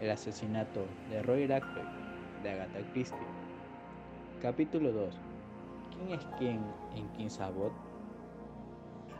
El asesinato de Roy Ackroyd de Agatha Christie. Capítulo 2. ¿Quién es quién en King's Abbott?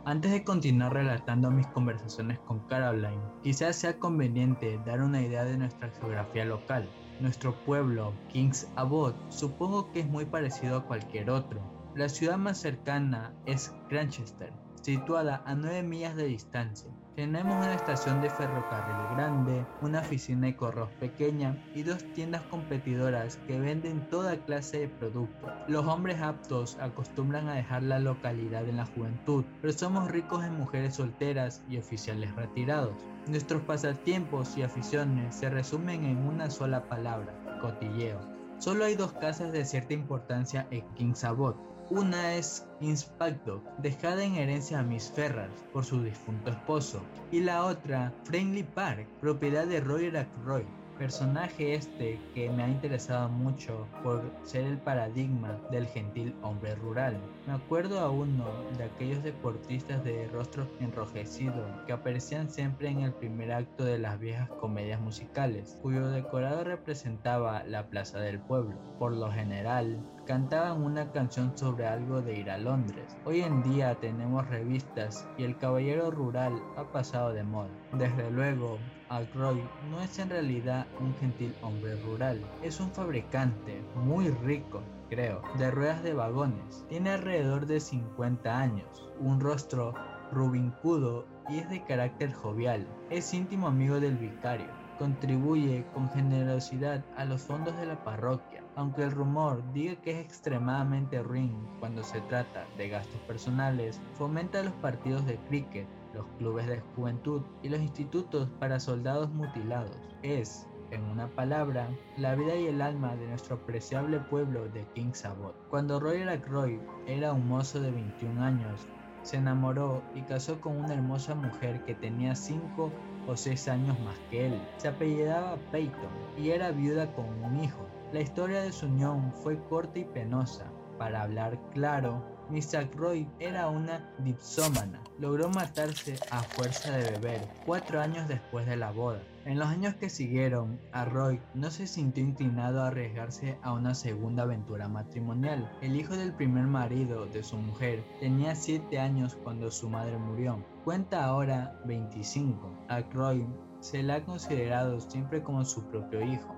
Antes de continuar relatando mis conversaciones con Caroline, quizás sea conveniente dar una idea de nuestra geografía local. Nuestro pueblo, King's Abbott, supongo que es muy parecido a cualquier otro. La ciudad más cercana es Granchester, situada a 9 millas de distancia. Tenemos una estación de ferrocarril grande, una oficina de correos pequeña y dos tiendas competidoras que venden toda clase de productos. Los hombres aptos acostumbran a dejar la localidad en la juventud, pero somos ricos en mujeres solteras y oficiales retirados. Nuestros pasatiempos y aficiones se resumen en una sola palabra, cotilleo. Solo hay dos casas de cierta importancia en King's Abbott, una es Inspector, dejada en herencia a Miss Ferrars por su difunto esposo, y la otra, Friendly Park, propiedad de Roy Ackroyd, personaje este que me ha interesado mucho por ser el paradigma del gentil hombre rural. Me acuerdo a uno de aquellos deportistas de rostro enrojecido que aparecían siempre en el primer acto de las viejas comedias musicales, cuyo decorado representaba la plaza del pueblo. Por lo general, cantaban una canción sobre algo de ir a Londres. Hoy en día tenemos revistas y el caballero rural ha pasado de moda. Desde luego, Ackroyd no es en realidad un gentil hombre rural, es un fabricante muy rico, creo, de ruedas de vagones. Tiene alrededor de 50 años, un rostro rubincudo y es de carácter jovial. Es íntimo amigo del vicario. Contribuye con generosidad a los fondos de la parroquia, aunque el rumor diga que es extremadamente ruin cuando se trata de gastos personales, fomenta los partidos de cricket los clubes de juventud y los institutos para soldados mutilados. Es, en una palabra, la vida y el alma de nuestro apreciable pueblo de King's Abbott. Cuando Roger Ackroyd era un mozo de 21 años, se enamoró y casó con una hermosa mujer que tenía 5 o 6 años más que él. Se apellidaba Peyton y era viuda con un hijo. La historia de su unión fue corta y penosa. Para hablar claro, Miss Ackroyd era una dipsómana. Logró matarse a fuerza de beber cuatro años después de la boda. En los años que siguieron, Roy no se sintió inclinado a arriesgarse a una segunda aventura matrimonial. El hijo del primer marido de su mujer tenía 7 años cuando su madre murió. Cuenta ahora 25. Roy se la ha considerado siempre como su propio hijo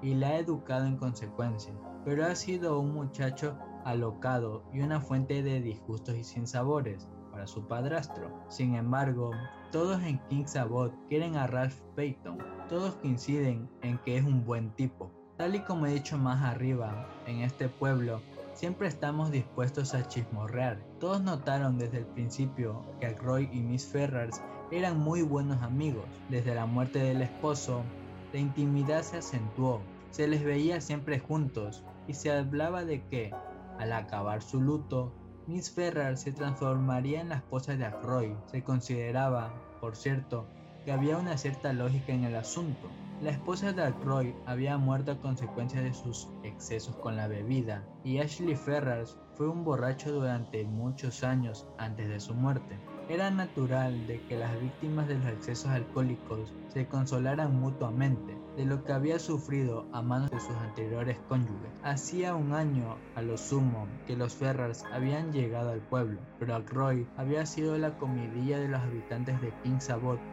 y la ha educado en consecuencia, pero ha sido un muchacho alocado y una fuente de disgustos y sinsabores su padrastro. Sin embargo, todos en King's Abbott quieren a Ralph Payton, todos coinciden en que es un buen tipo. Tal y como he dicho más arriba, en este pueblo siempre estamos dispuestos a chismorrear. Todos notaron desde el principio que Roy y Miss Ferrars eran muy buenos amigos. Desde la muerte del esposo, la intimidad se acentuó. Se les veía siempre juntos y se hablaba de que al acabar su luto, Miss Ferrar se transformaría en la esposa de Ackroyd. Se consideraba, por cierto, que había una cierta lógica en el asunto. La esposa de Ackroyd había muerto a consecuencia de sus excesos con la bebida y Ashley Ferrars fue un borracho durante muchos años antes de su muerte. Era natural de que las víctimas de los excesos alcohólicos se consolaran mutuamente de lo que había sufrido a manos de sus anteriores cónyuges. Hacía un año, a lo sumo, que los Ferrars habían llegado al pueblo, pero Ackroyd había sido la comidilla de los habitantes de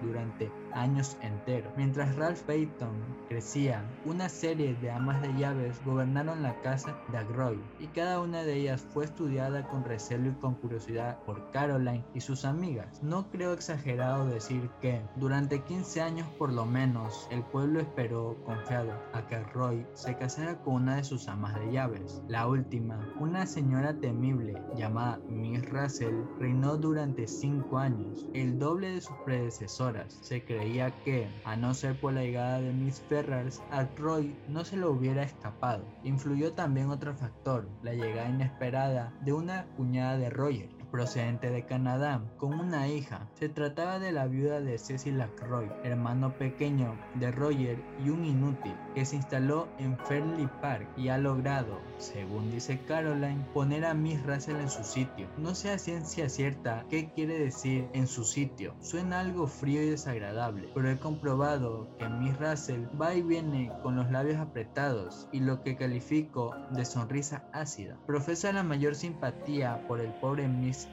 durante años enteros. Mientras Ralph Payton crecía, una serie de amas de llaves gobernaron la casa de Ackroyd y cada una de ellas fue estudiada con recelo y con curiosidad por Caroline y sus amigas. No creo exagerado decir que durante 15 años por lo menos el pueblo esperó confiado a que Roy se casara con una de sus amas de llaves. La última, una señora temible llamada Miss Russell, reinó durante cinco años, el doble de sus predecesoras. Se creía que, a no ser por la llegada de Miss Ferrars, a Roy no se lo hubiera escapado. Influyó también otro factor, la llegada inesperada de una cuñada de Roger, procedente de Canadá, con una hija. Se trataba de la viuda de Cecil Ackroyd, hermano pequeño de Roger y un inútil, que se instaló en Fairley Park y ha logrado, según dice Caroline, poner a Miss Russell en su sitio. No sé a ciencia cierta qué quiere decir en su sitio. Suena algo frío y desagradable, pero he comprobado que Miss Russell va y viene con los labios apretados y lo que califico de sonrisa ácida. Profesa la mayor simpatía por el pobre Miss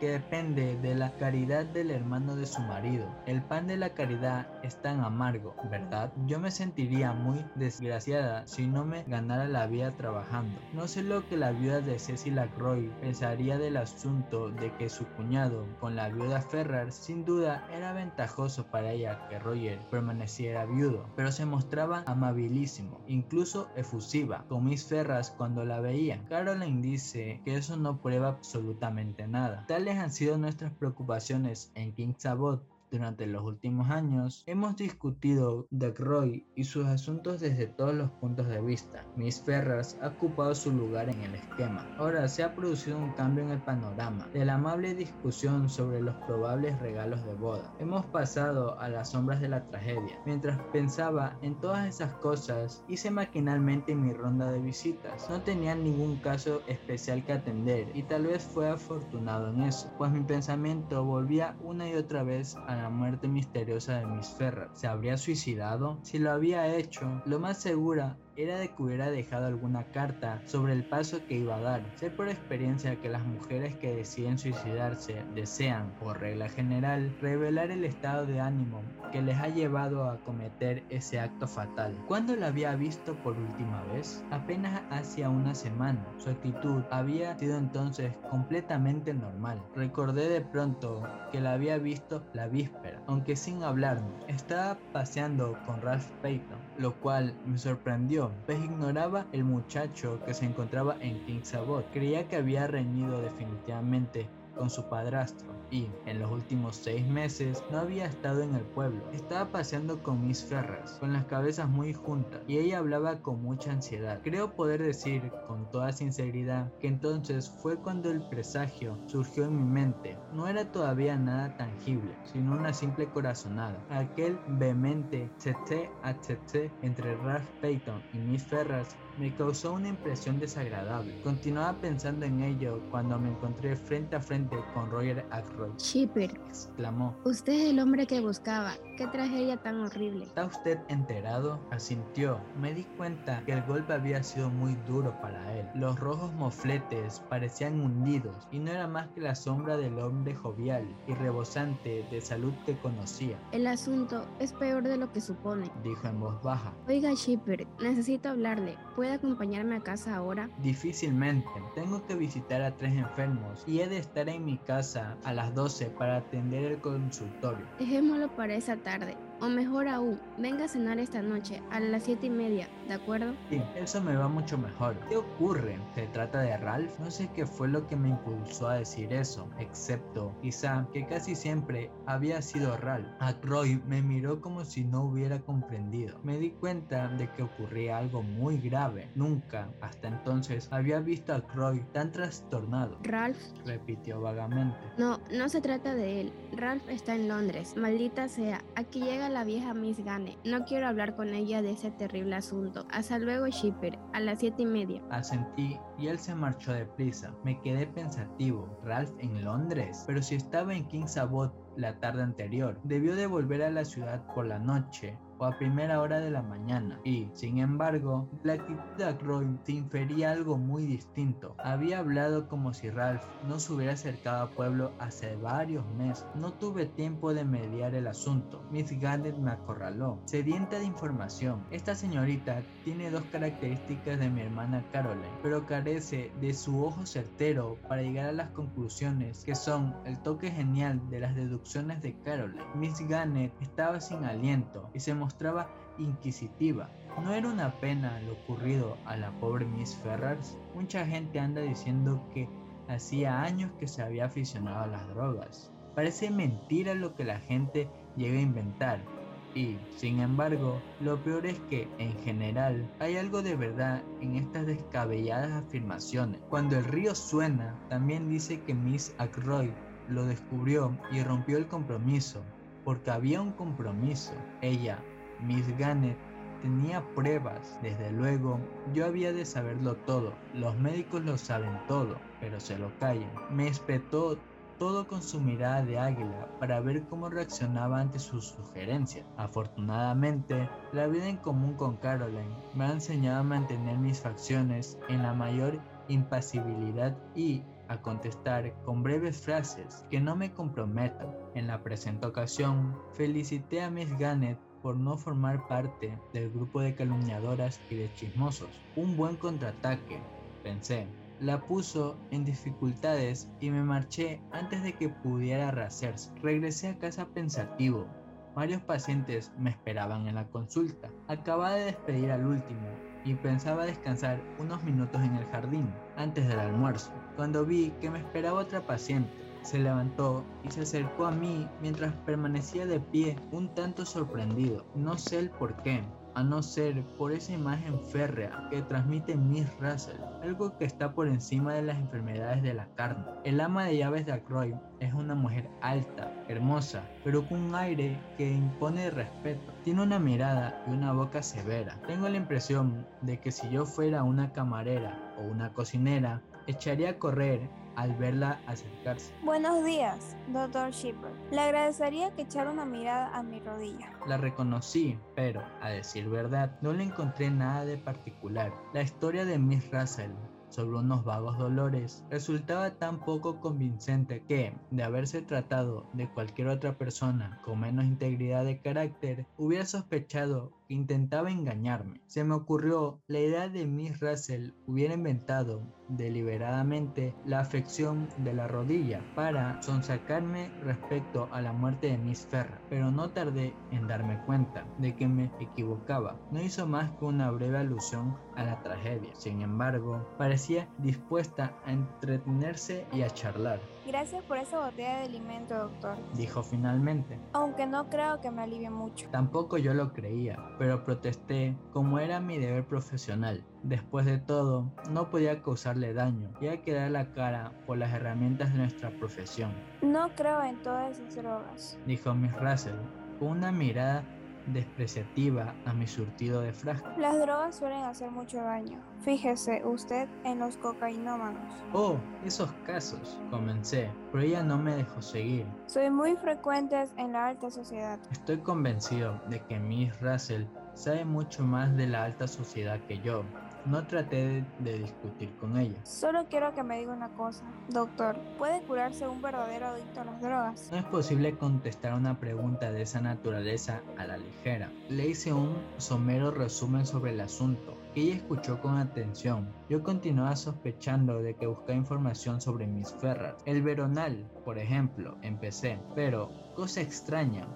Que depende de la caridad del hermano de su marido. El pan de la caridad es tan amargo, ¿verdad? Yo me sentiría muy desgraciada si no me ganara la vida trabajando. No sé lo que la viuda de Cecil Ackroyd pensaría del asunto de que su cuñado con la viuda Ferrar sin duda era ventajoso para ella que Roger permaneciera viudo, pero se mostraba amabilísimo, incluso efusiva, con Miss Ferras cuando la veía. Caroline dice que eso no prueba absolutamente nada. Tales han sido nuestras preocupaciones en King's Abbott durante los últimos años, hemos discutido de Roy y sus asuntos desde todos los puntos de vista. Miss Ferras ha ocupado su lugar en el esquema. Ahora se ha producido un cambio en el panorama de la amable discusión sobre los probables regalos de boda. Hemos pasado a las sombras de la tragedia. Mientras pensaba en todas esas cosas, hice maquinalmente mi ronda de visitas. No tenía ningún caso especial que atender y tal vez fue afortunado en eso, pues mi pensamiento volvía una y otra vez a la muerte misteriosa de Miss Ferrer. ¿Se habría suicidado? Si lo había hecho, lo más segura era de que hubiera dejado alguna carta sobre el paso que iba a dar. Sé por experiencia que las mujeres que deciden suicidarse desean, por regla general, revelar el estado de ánimo que les ha llevado a cometer ese acto fatal. ¿Cuándo la había visto por última vez? Apenas hacía una semana. Su actitud había sido entonces completamente normal. Recordé de pronto que la había visto la víspera, aunque sin hablarme. Estaba paseando con Ralph Payton, lo cual me sorprendió pues ignoraba el muchacho que se encontraba en King's Abbott. Creía que había reñido definitivamente con su padrastro y en los últimos seis meses no había estado en el pueblo. Estaba paseando con Miss Ferras, con las cabezas muy juntas, y ella hablaba con mucha ansiedad. Creo poder decir con toda sinceridad que entonces fue cuando el presagio surgió en mi mente. No era todavía nada tangible, sino una simple corazonada. Aquel vehemente tete a tete entre Ralph Payton y Miss Ferras me causó una impresión desagradable. Continuaba pensando en ello cuando me encontré frente a frente con Roger. Shipper, exclamó. Usted es el hombre que buscaba. Qué tragedia tan horrible. ¿Está usted enterado? Asintió. Me di cuenta que el golpe había sido muy duro para él. Los rojos mofletes parecían hundidos y no era más que la sombra del hombre jovial y rebosante de salud que conocía. El asunto es peor de lo que supone, dijo en voz baja. Oiga, Shipper, necesito hablarle. ¿Puede acompañarme a casa ahora? Difícilmente. Tengo que visitar a tres enfermos y he de estar en mi casa a las 12 para atender el consultorio. Dejémoslo para esa tarde. O mejor aún, venga a cenar esta noche a las siete y media, ¿de acuerdo? Sí, eso me va mucho mejor. ¿Qué ocurre? ¿Se trata de Ralph? No sé qué fue lo que me impulsó a decir eso, excepto quizá que casi siempre había sido Ralph. Ackroyd me miró como si no hubiera comprendido. Me di cuenta de que ocurría algo muy grave. Nunca, hasta entonces, había visto a Ackroyd tan trastornado. Ralph, repitió vagamente. No, no se trata de él. Ralph está en Londres. Maldita sea, aquí llega la vieja Miss Gane. No quiero hablar con ella de ese terrible asunto. Hasta luego, Shipper. A las siete y media. Asentí y él se marchó deprisa. Me quedé pensativo. Ralph en Londres. Pero si estaba en King's Abbott la tarde anterior, debió de volver a la ciudad por la noche o a primera hora de la mañana y, sin embargo, la actitud de Ackroyd se infería algo muy distinto. Había hablado como si Ralph no se hubiera acercado a pueblo hace varios meses. No tuve tiempo de mediar el asunto. Miss Gannett me acorraló, sedienta de información. Esta señorita tiene dos características de mi hermana Caroline, pero carece de su ojo certero para llegar a las conclusiones que son el toque genial de las deducciones de Caroline. Miss Gannett estaba sin aliento y se mostraba inquisitiva. ¿No era una pena lo ocurrido a la pobre Miss Ferrars? Mucha gente anda diciendo que hacía años que se había aficionado a las drogas. Parece mentira lo que la gente llega a inventar. Y, sin embargo, lo peor es que, en general, hay algo de verdad en estas descabelladas afirmaciones. Cuando el río suena, también dice que Miss Ackroyd lo descubrió y rompió el compromiso, porque había un compromiso. Ella, Miss Gannett, tenía pruebas. Desde luego, yo había de saberlo todo. Los médicos lo saben todo, pero se lo callan. Me espetó todo con su mirada de águila para ver cómo reaccionaba ante sus sugerencias. Afortunadamente, la vida en común con Caroline me ha enseñado a mantener mis facciones en la mayor impasibilidad y a contestar con breves frases que no me comprometan. En la presente ocasión, felicité a Miss Gannett por no formar parte del grupo de calumniadoras y de chismosos. Un buen contraataque, pensé. La puso en dificultades y me marché antes de que pudiera rehacerse. Regresé a casa pensativo. Varios pacientes me esperaban en la consulta. Acababa de despedir al último y pensaba descansar unos minutos en el jardín antes del almuerzo, cuando vi que me esperaba otra paciente. Se levantó y se acercó a mí mientras permanecía de pie un tanto sorprendido. No sé el por qué, a no ser por esa imagen férrea que transmite Miss Russell, algo que está por encima de las enfermedades de la carne. El ama de llaves de Ackroyd es una mujer alta, hermosa, pero con un aire que impone respeto. Tiene una mirada y una boca severa. Tengo la impresión de que si yo fuera una camarera o una cocinera, echaría a correr al verla acercarse. Buenos días, doctor Shipper. Le agradecería que echara una mirada a mi rodilla. La reconocí, pero, a decir verdad, no le encontré nada de particular. La historia de Miss Russell sobre unos vagos dolores resultaba tan poco convincente que, de haberse tratado de cualquier otra persona con menos integridad de carácter, hubiera sospechado que intentaba engañarme. Se me ocurrió la idea de Miss Russell hubiera inventado deliberadamente la afección de la rodilla para sonsacarme respecto a la muerte de Miss Ferra, pero no tardé en darme cuenta de que me equivocaba. No hizo más que una breve alusión a la tragedia. Sin embargo, parecía dispuesta a entretenerse y a charlar. Gracias por esa botella de alimento, doctor. Dijo finalmente. Aunque no creo que me alivie mucho. Tampoco yo lo creía, pero protesté como era mi deber profesional. Después de todo, no podía causarle daño, y hay que dar la cara por las herramientas de nuestra profesión. No creo en todas esas drogas, dijo Miss Russell, con una mirada despreciativa a mi surtido de frascos. Las drogas suelen hacer mucho daño. Fíjese usted en los cocainómanos. Oh, esos casos, comencé, pero ella no me dejó seguir. Soy muy frecuentes en la alta sociedad. Estoy convencido de que Miss Russell sabe mucho más de la alta sociedad que yo, no traté de, discutir con ella. Solo quiero que me diga una cosa, doctor. ¿Puede curarse un verdadero adicto a las drogas? No es posible contestar una pregunta de esa naturaleza a la ligera. Le hice un somero resumen sobre el asunto que ella escuchó con atención. Yo continuaba sospechando de que buscaba información sobre mis ferras. El veronal, por ejemplo, empecé, pero, cosa extraña,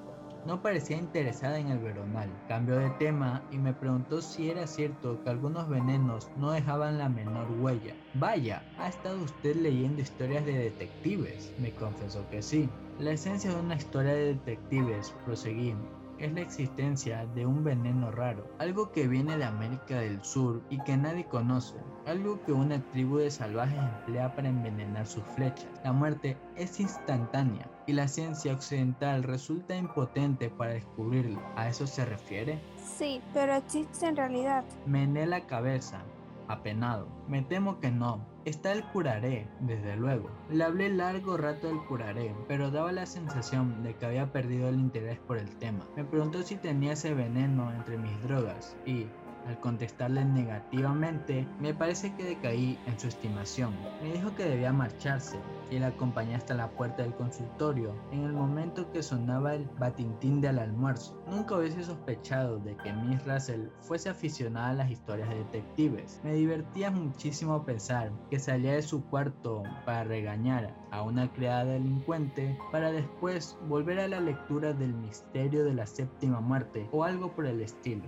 no parecía interesada en el veronal. Cambió de tema y me preguntó si era cierto que algunos venenos no dejaban la menor huella. Vaya, ¿ha estado usted leyendo historias de detectives? Me confesó que sí. La esencia de una historia de detectives, proseguí, es la existencia de un veneno raro, algo que viene de América del Sur y que nadie conoce, algo que una tribu de salvajes emplea para envenenar sus flechas. La muerte es instantánea y la ciencia occidental resulta impotente para descubrirlo. ¿A eso se refiere? Sí, pero existe en realidad. Mené la cabeza, apenado. Me temo que no. Está el curaré, desde luego. Le hablé largo rato del curaré, pero daba la sensación de que había perdido el interés por el tema. Me preguntó si tenía ese veneno entre mis drogas y, al contestarle negativamente, me parece que decaí en su estimación. Me dijo que debía marcharse y la acompañé hasta la puerta del consultorio en el momento que sonaba el batintín del almuerzo. Nunca hubiese sospechado de que Miss Russell fuese aficionada a las historias de detectives. Me divertía muchísimo pensar que salía de su cuarto para regañar a una criada delincuente para después volver a la lectura del misterio de la séptima muerte o algo por el estilo.